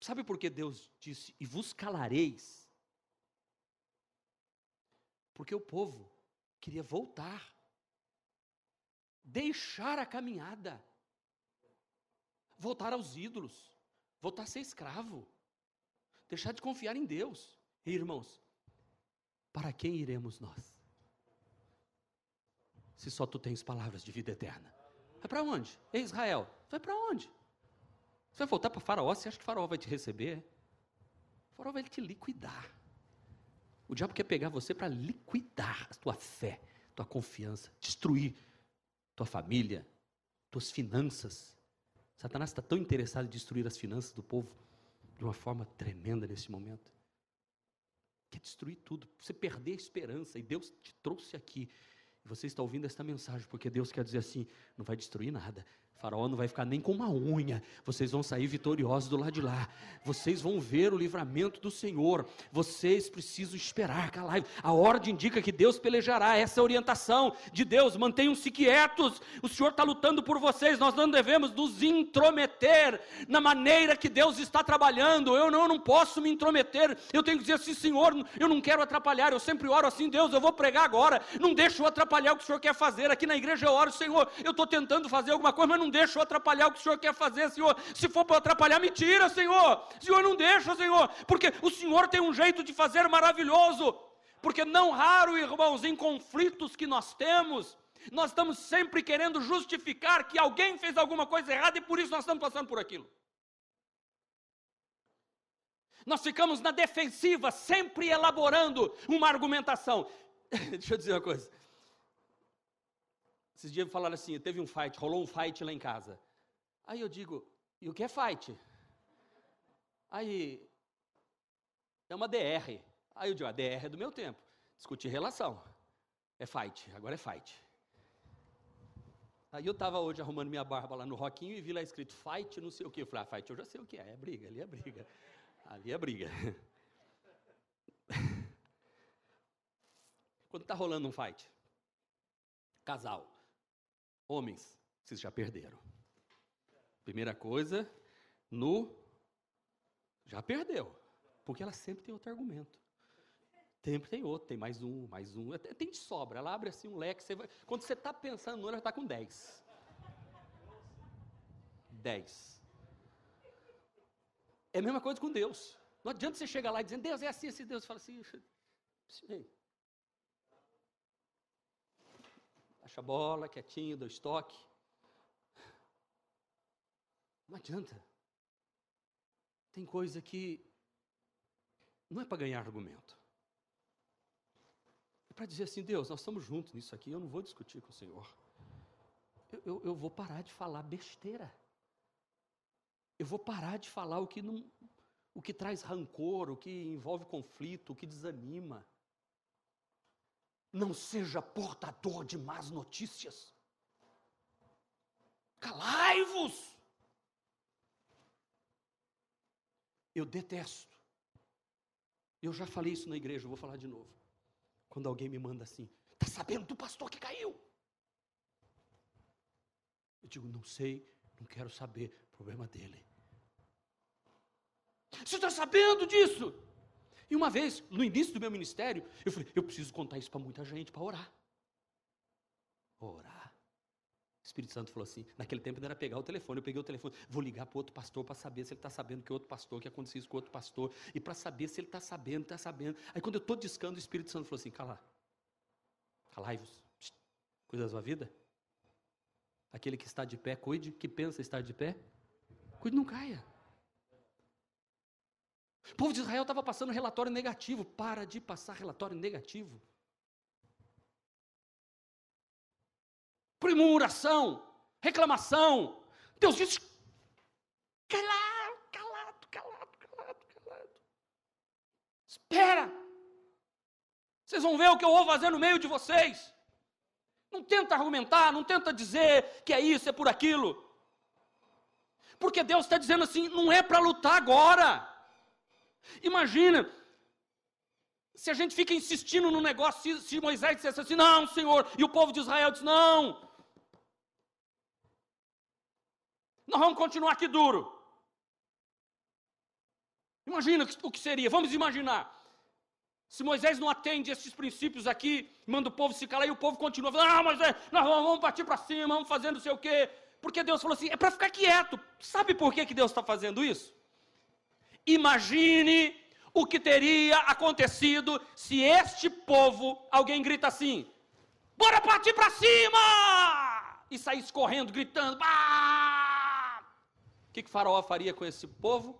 Sabe por que Deus disse, e vos calareis? Porque o povo queria voltar, deixar a caminhada voltar aos ídolos, voltar a ser escravo, deixar de confiar em Deus. E, irmãos, para quem iremos nós? Se só tu tens palavras de vida eterna. Vai para onde? Ei, Israel, vai para onde? Você vai voltar para Faraó? Você acha que Faraó vai te receber? Faraó vai te liquidar. O diabo quer pegar você para liquidar a tua fé, tua confiança, destruir tua família, tuas finanças, Satanás está tão interessado em destruir as finanças do povo de uma forma tremenda nesse momento. Quer destruir tudo, você perder a esperança. E Deus te trouxe aqui. Você está ouvindo esta mensagem, porque Deus quer dizer assim: não vai destruir nada, faraó não vai ficar nem com uma unha. Vocês vão sair vitoriosos do lado de lá. Vocês vão ver o livramento do Senhor. Vocês precisam esperar, calar. A ordem indica que Deus pelejará. Essa é a orientação de Deus. Mantenham-se quietos. O Senhor está lutando por vocês. Nós não devemos nos intrometer na maneira que Deus está trabalhando. Eu não, eu não posso me intrometer. Eu tenho que dizer assim, Senhor, eu não quero atrapalhar. Eu sempre oro assim, Deus, eu vou pregar agora. Não deixa eu atrapalhar o que o Senhor quer fazer. Aqui na igreja eu oro, Senhor, eu estou tentando fazer alguma coisa, mas não não deixa eu atrapalhar o que o Senhor quer fazer, Senhor. Se for para atrapalhar, me tira, Senhor. Senhor, não deixa, Senhor. Porque o Senhor tem um jeito de fazer maravilhoso. Porque não raro, irmãos, em conflitos que nós temos, nós estamos sempre querendo justificar que alguém fez alguma coisa errada e por isso nós estamos passando por aquilo. Nós ficamos na defensiva, sempre elaborando uma argumentação. Deixa eu dizer uma coisa. Esses dias falaram assim, teve um fight, rolou um fight lá em casa. Aí eu digo, e o que é fight? Aí, é uma DR. Aí eu digo, a DR é do meu tempo. Discutir relação. É fight, agora é fight. Aí eu estava hoje arrumando minha barba lá no Roquinho e vi lá escrito fight, não sei o que. Eu falei, ah, fight, eu já sei o que é, é briga, ali é briga. Ali é briga. Quando está rolando um fight, casal, Homens, vocês já perderam. Primeira coisa, no já perdeu, porque ela sempre tem outro argumento. Sempre tem outro, tem mais um, mais um, tem de sobra. Ela abre assim um leque, você vai, quando você está pensando no ela está com 10. 10. É a mesma coisa com Deus. Não adianta você chegar lá e dizer, Deus é assim, assim, Deus fala assim, baixa a bola, quietinho, dou estoque. Não adianta. Tem coisa que não é para ganhar argumento. É para dizer assim, Deus, nós estamos juntos nisso aqui, eu não vou discutir com o Senhor. Eu, eu, eu vou parar de falar besteira. Eu vou parar de falar o que não, o que traz rancor, o que envolve conflito, o que desanima. Não seja portador de más notícias. Calai-vos! Eu detesto. Eu já falei isso na igreja, vou falar de novo. Quando alguém me manda assim, está sabendo do pastor que caiu? Eu digo, não sei, não quero saber, problema dele. Você está sabendo disso? E uma vez, no início do meu ministério, eu falei: eu preciso contar isso para muita gente para orar. Orar. O Espírito Santo falou assim: naquele tempo não era pegar o telefone, eu peguei o telefone, vou ligar para outro pastor para saber se ele está sabendo que outro pastor, que aconteceu isso com outro pastor, e para saber se ele está sabendo, está sabendo. Aí quando eu estou discando, o Espírito Santo falou assim: cala, calai-vos, cuida da sua vida. Aquele que está de pé, cuide, que pensa estar de pé, cuide, não caia. O povo de Israel estava passando relatório negativo. Para de passar relatório negativo. Primuração, reclamação. Deus disse: calado, calado, calado, calado, calado. Espera. Vocês vão ver o que eu vou fazer no meio de vocês. Não tenta argumentar, não tenta dizer que é isso, é por aquilo. Porque Deus está dizendo assim: não é para lutar agora. Imagina, se a gente fica insistindo no negócio, se, Moisés dissesse assim, não, Senhor, e o povo de Israel diz, não, nós vamos continuar aqui duro. Imagina o que seria, vamos imaginar. Se Moisés não atende esses princípios aqui, manda o povo se calar e o povo continua falando, ah, Moisés, nós vamos partir para cima, vamos fazendo não sei o quê. Porque Deus falou assim, é para ficar quieto. Sabe por que, que Deus está fazendo isso? Imagine o que teria acontecido se este povo, alguém grita assim: bora partir para cima! E sair correndo, gritando: bah! O que, que Faraó faria com esse povo?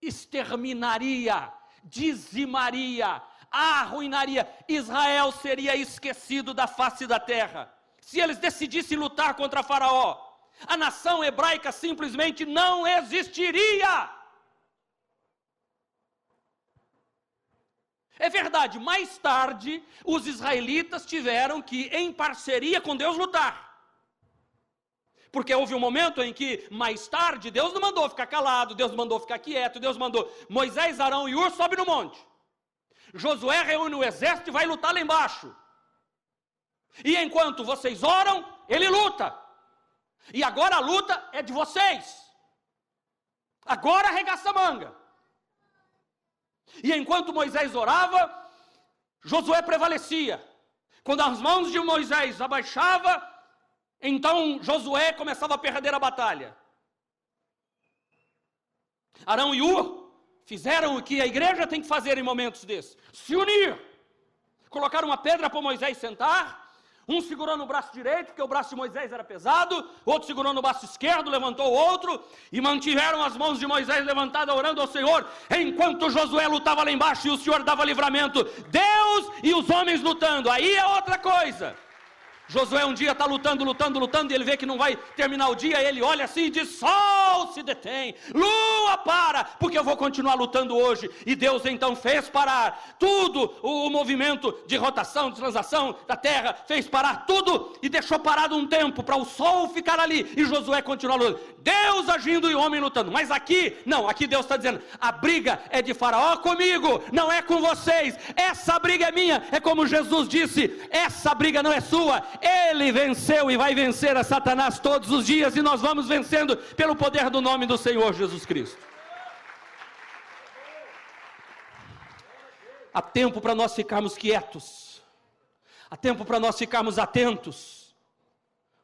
Exterminaria, dizimaria, arruinaria. Israel seria esquecido da face da terra. Se eles decidissem lutar contra Faraó, a nação hebraica simplesmente não existiria. É verdade, mais tarde, os israelitas tiveram que, em parceria com Deus, lutar. Porque houve um momento em que, mais tarde, Deus não mandou ficar calado, Deus mandou ficar quieto, Deus mandou Moisés, Arão e Ur sobe no monte. Josué reúne o exército e vai lutar lá embaixo. E enquanto vocês oram, ele luta. E agora a luta é de vocês. Agora arregaça a manga. E enquanto Moisés orava, Josué prevalecia. Quando as mãos de Moisés abaixava, então Josué começava a perder a batalha. Arão e Ur fizeram o que a igreja tem que fazer em momentos desses: se unir. Colocaram uma pedra para Moisés sentar, um segurou no braço direito, porque o braço de Moisés era pesado, outro segurou no braço esquerdo, levantou o outro, e mantiveram as mãos de Moisés levantadas, orando ao Senhor, enquanto Josué lutava lá embaixo e o Senhor dava livramento. Deus e os homens lutando, aí é outra coisa. Josué um dia está lutando, lutando, lutando, e ele vê que não vai terminar o dia, ele olha assim e diz: Sol se detém, lua para, porque eu vou continuar lutando hoje. E Deus então fez parar tudo, o, o movimento de rotação, de transação da terra, fez parar tudo e deixou parado um tempo para o sol ficar ali e Josué continuar lutando. Deus agindo e homem lutando. Mas aqui, não, aqui Deus está dizendo: a briga é de Faraó comigo, não é com vocês. Essa briga é minha, é como Jesus disse: essa briga não é sua ele venceu e vai vencer a Satanás todos os dias, e nós vamos vencendo pelo poder do nome do Senhor Jesus Cristo. Há tempo para nós ficarmos quietos, há tempo para nós ficarmos atentos,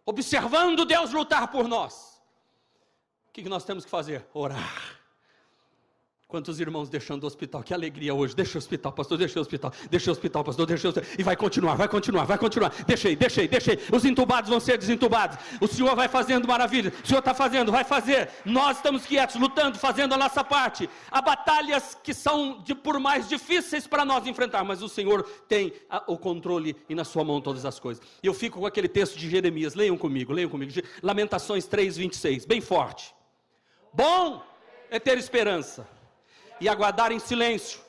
observando Deus lutar por nós. O que nós temos que fazer? Orar. Quantos irmãos deixando o hospital? Que alegria hoje. Deixa o hospital, pastor, deixa o hospital. Deixa o hospital, pastor, deixa o hospital. E vai continuar, vai continuar, vai continuar. Deixei, deixei, deixei. Os entubados vão ser desentubados. O Senhor vai fazendo maravilha. O Senhor está fazendo, vai fazer. Nós estamos quietos, lutando, fazendo a nossa parte. Há batalhas que são de, por mais difíceis para nós enfrentar, mas o Senhor tem a, o controle e na sua mão todas as coisas. E eu fico com aquele texto de Jeremias. Leiam comigo, leiam comigo. Lamentações 3, 26. Bem forte. Bom é ter esperança e aguardar em silêncio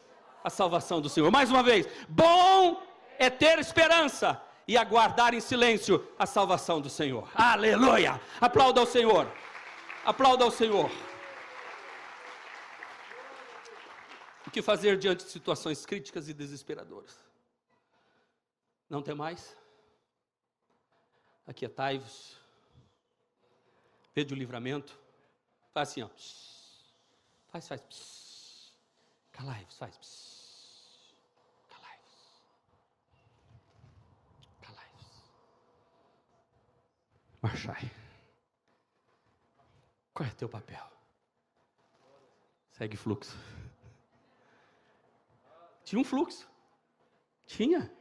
a salvação do Senhor. Mais uma vez, bom é ter esperança e aguardar em silêncio a salvação do Senhor. Aleluia! Aplauda ao Senhor. Aplauda ao Senhor. O que fazer diante de situações críticas e desesperadoras? Não tem mais? Aquietai-vos. Pede o livramento. Faz assim, ó. Faz, faz. Calai-vos, faz. Calai-vos. Calai-vos. Marchai. Qual é o teu papel? Segue fluxo. Tinha um fluxo. Tinha.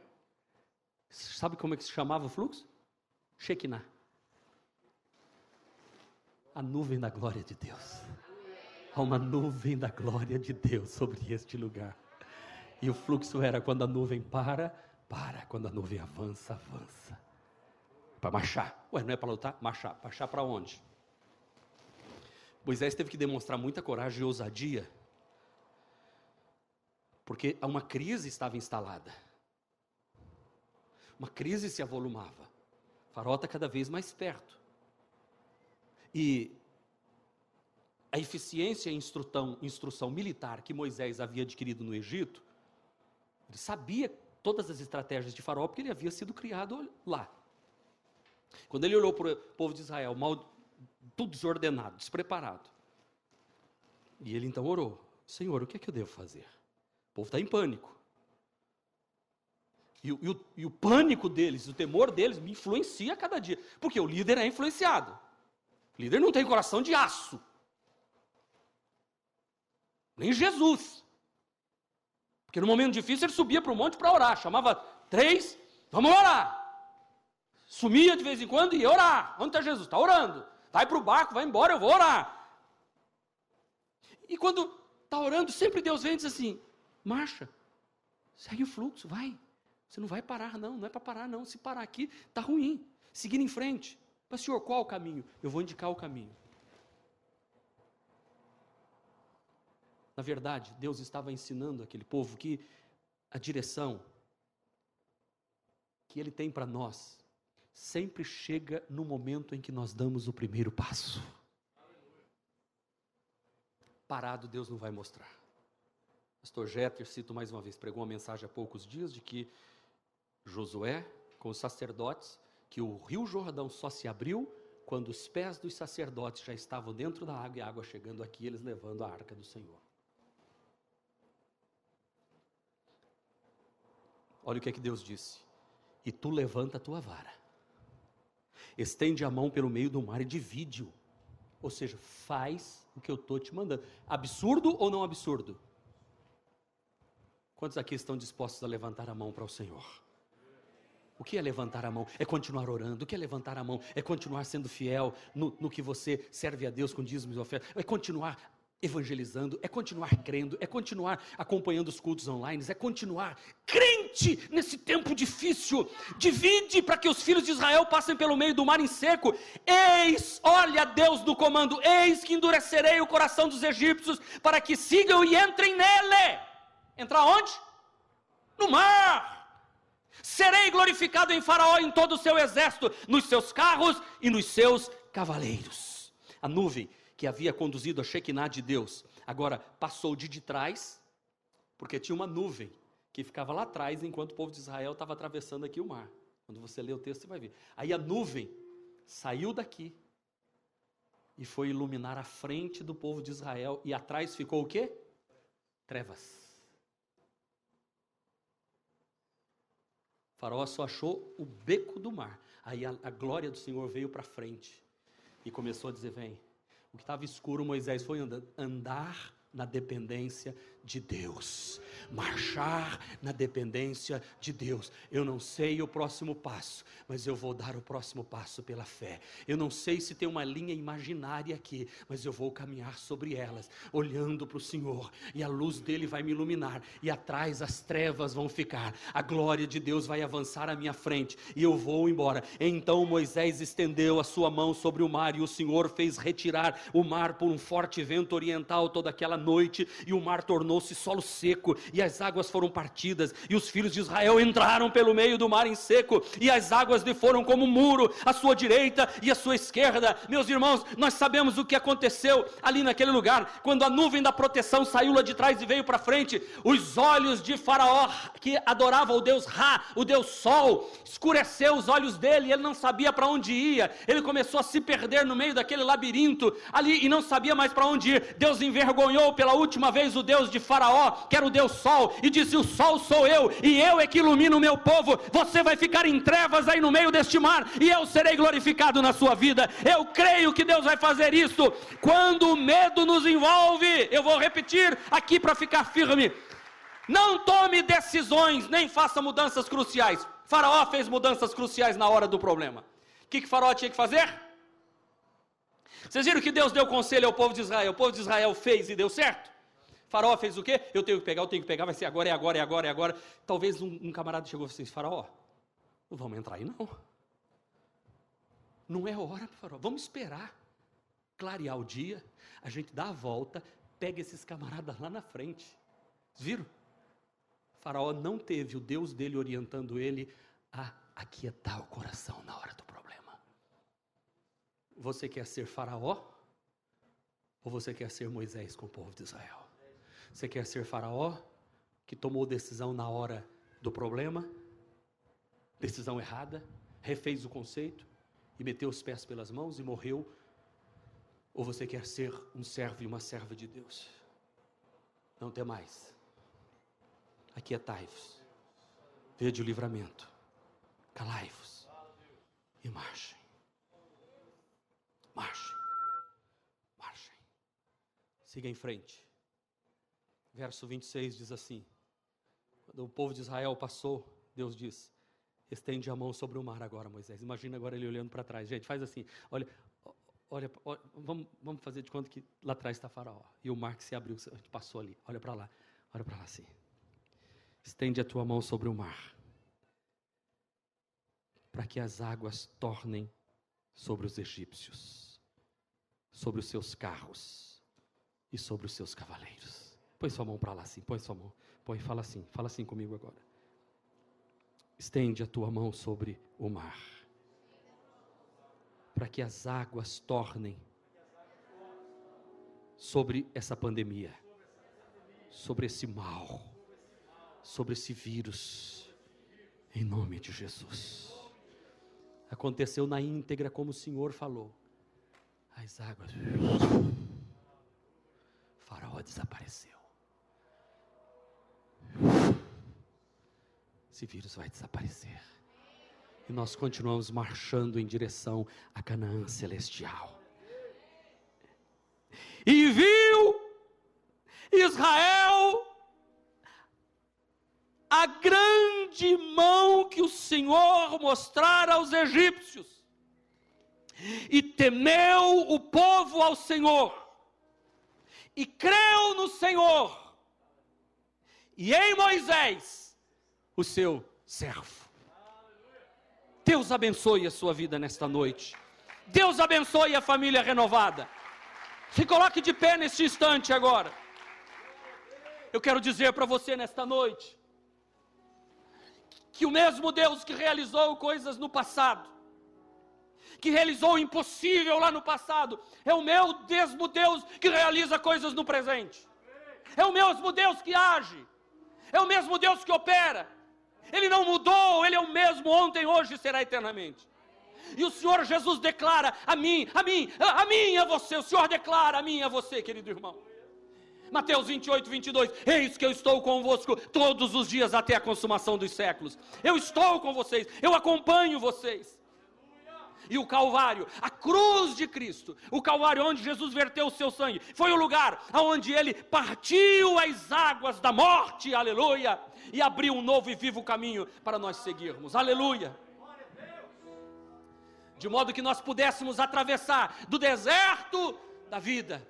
Sabe como é que se chamava o fluxo? Shekinah. A nuvem da glória de Deus há uma nuvem da glória de Deus sobre este lugar. E o fluxo era quando a nuvem para, para, quando a nuvem avança, avança. Para marchar. Ué, não é para lutar? Marchar. Marchar para onde? Moisés teve que demonstrar muita coragem e ousadia, porque uma crise estava instalada. Uma crise se avolumava. Farol está cada vez mais perto. E a eficiência e instrução, instrução militar que Moisés havia adquirido no Egito, ele sabia todas as estratégias de Faraó, porque ele havia sido criado lá. Quando ele olhou para o povo de Israel, mal, tudo desordenado, despreparado, e ele então orou: Senhor, o que é que eu devo fazer? O povo está em pânico. E, e, o, e o pânico deles, o temor deles, me influencia a cada dia, porque o líder é influenciado. O líder não tem coração de aço. Nem Jesus. Porque no momento difícil ele subia para o monte para orar. Chamava três, vamos orar. Sumia de vez em quando e ia orar. Onde está Jesus? Está orando. Vai para o barco, vai embora, eu vou orar. E quando está orando, sempre Deus vem e diz assim: marcha, segue o fluxo, vai. Você não vai parar, não, não é para parar, não. Se parar aqui, está ruim. Seguir em frente. Mas, senhor, qual o caminho? Eu vou indicar o caminho. Na verdade, Deus estava ensinando aquele povo que a direção que Ele tem para nós sempre chega no momento em que nós damos o primeiro passo. Parado, Deus não vai mostrar. Pastor Jeter, cito mais uma vez, pregou uma mensagem há poucos dias de que Josué, com os sacerdotes, que o rio Jordão só se abriu quando os pés dos sacerdotes já estavam dentro da água e a água chegando aqui, eles levando a arca do Senhor. Olha o que é que Deus disse: E tu levanta a tua vara, estende a mão pelo meio do mar e divide-o. Ou seja, faz o que eu estou te mandando. Absurdo ou não absurdo? Quantos aqui estão dispostos a levantar a mão para o Senhor? O que é levantar a mão? É continuar orando. O que é levantar a mão? É continuar sendo fiel no, no que você serve a Deus com dízimos e ofertas. É continuar evangelizando, é continuar crendo, é continuar acompanhando os cultos online, é continuar crente nesse tempo difícil. Divide para que os filhos de Israel passem pelo meio do mar em seco. Eis, olha Deus do comando, eis que endurecerei o coração dos egípcios para que sigam e entrem nele. Entrar onde? No mar. Serei glorificado em Faraó em todo o seu exército, nos seus carros e nos seus cavaleiros. A nuvem que havia conduzido a Shekinah de Deus, agora passou de de trás, porque tinha uma nuvem que ficava lá atrás enquanto o povo de Israel estava atravessando aqui o mar. Quando você lê o texto, você vai ver. Aí a nuvem saiu daqui e foi iluminar a frente do povo de Israel, e atrás ficou o quê? Trevas. faraó só achou o beco do mar. Aí a, a glória do Senhor veio para frente e começou a dizer: Vem. Que estava escuro, Moisés foi andar na dependência de Deus, marchar na dependência de Deus. Eu não sei o próximo passo, mas eu vou dar o próximo passo pela fé. Eu não sei se tem uma linha imaginária aqui, mas eu vou caminhar sobre elas, olhando para o Senhor, e a luz dele vai me iluminar, e atrás as trevas vão ficar. A glória de Deus vai avançar à minha frente, e eu vou embora. Então Moisés estendeu a sua mão sobre o mar, e o Senhor fez retirar o mar por um forte vento oriental toda aquela noite, e o mar tornou tornou-se solo seco, e as águas foram partidas, e os filhos de Israel entraram pelo meio do mar em seco, e as águas lhe foram como um muro, à sua direita e à sua esquerda. Meus irmãos, nós sabemos o que aconteceu ali naquele lugar, quando a nuvem da proteção saiu lá de trás e veio para frente, os olhos de Faraó, que adorava o Deus Ra, o Deus Sol, escureceu os olhos dele, ele não sabia para onde ia, ele começou a se perder no meio daquele labirinto ali e não sabia mais para onde ir. Deus envergonhou pela última vez o Deus de Faraó, que era o Deus Sol, e disse: O Sol sou eu, e eu é que ilumino o meu povo. Você vai ficar em trevas aí no meio deste mar, e eu serei glorificado na sua vida. Eu creio que Deus vai fazer isso. Quando o medo nos envolve, eu vou repetir aqui para ficar firme. Não tome decisões, nem faça mudanças cruciais. Faraó fez mudanças cruciais na hora do problema. O que, que Faraó tinha que fazer? Vocês viram que Deus deu conselho ao povo de Israel? O povo de Israel fez e deu certo? Faraó fez o quê? Eu tenho que pegar, eu tenho que pegar, vai ser agora, é agora, é agora, é agora. Talvez um, um camarada chegou e falou assim: Faraó, não vamos entrar aí não. Não é hora, Faraó, vamos esperar clarear o dia, a gente dá a volta, pega esses camaradas lá na frente. Viram? Faraó não teve o Deus dele orientando ele a aquietar o coração na hora do problema. Você quer ser Faraó? Ou você quer ser Moisés com o povo de Israel? Você quer ser Faraó, que tomou decisão na hora do problema, decisão errada, refez o conceito e meteu os pés pelas mãos e morreu? Ou você quer ser um servo e uma serva de Deus? Não tem mais. Aquietai-vos, vede o livramento, calai-vos e marchem. Marchem, marchem. Siga em frente. Verso 26 diz assim: Quando o povo de Israel passou, Deus diz: Estende a mão sobre o mar agora, Moisés. Imagina agora ele olhando para trás. Gente, faz assim: olha, olha, olha vamos, vamos fazer de conta que lá atrás está Faraó. E o mar que se abriu, a gente passou ali. Olha para lá, olha para lá assim. Estende a tua mão sobre o mar, para que as águas tornem sobre os egípcios, sobre os seus carros e sobre os seus cavaleiros. Põe sua mão para lá assim, põe sua mão. Põe, fala assim, fala assim comigo agora. Estende a tua mão sobre o mar. para que as águas tornem sobre essa pandemia, sobre esse mal, sobre esse vírus, em nome de Jesus. Aconteceu na íntegra como o Senhor falou. As águas. Faraó desapareceu. Esse vírus vai desaparecer. E nós continuamos marchando em direção a Canaã celestial e viu Israel a grande mão que o Senhor mostrara aos egípcios. E temeu o povo ao Senhor, e creu no Senhor, e em Moisés, o seu servo. Deus abençoe a sua vida nesta noite. Deus abençoe a família renovada. Se coloque de pé neste instante agora. Eu quero dizer para você nesta noite que o mesmo Deus que realizou coisas no passado, que realizou o impossível lá no passado, é o mesmo Deus que realiza coisas no presente. É o mesmo Deus que age. É o mesmo Deus que opera. Ele não mudou, ele é o mesmo ontem, hoje e será eternamente. E o Senhor Jesus declara a mim, a mim, a, a mim e a você. O Senhor declara a mim e a você, querido irmão. Mateus 28, 22. Eis que eu estou convosco todos os dias até a consumação dos séculos. Eu estou com vocês, eu acompanho vocês. E o Calvário, a cruz de Cristo, o Calvário onde Jesus verteu o seu sangue, foi o lugar onde ele partiu as águas da morte, aleluia, e abriu um novo e vivo caminho para nós seguirmos, aleluia de modo que nós pudéssemos atravessar do deserto da vida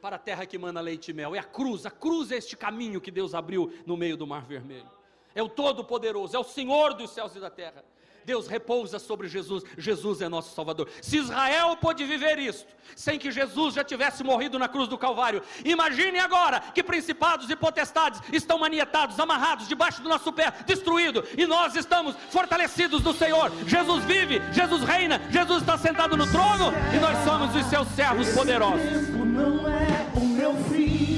para a terra que manda leite e mel. É a cruz, a cruz é este caminho que Deus abriu no meio do Mar Vermelho. É o Todo-Poderoso, é o Senhor dos céus e da terra. Deus repousa sobre Jesus, Jesus é nosso Salvador. Se Israel pôde viver isto, sem que Jesus já tivesse morrido na cruz do Calvário, imagine agora que principados e potestades estão manietados, amarrados debaixo do nosso pé, destruídos, e nós estamos fortalecidos no Senhor. Jesus vive, Jesus reina, Jesus está sentado no trono, e nós somos os seus servos poderosos. Não é o meu.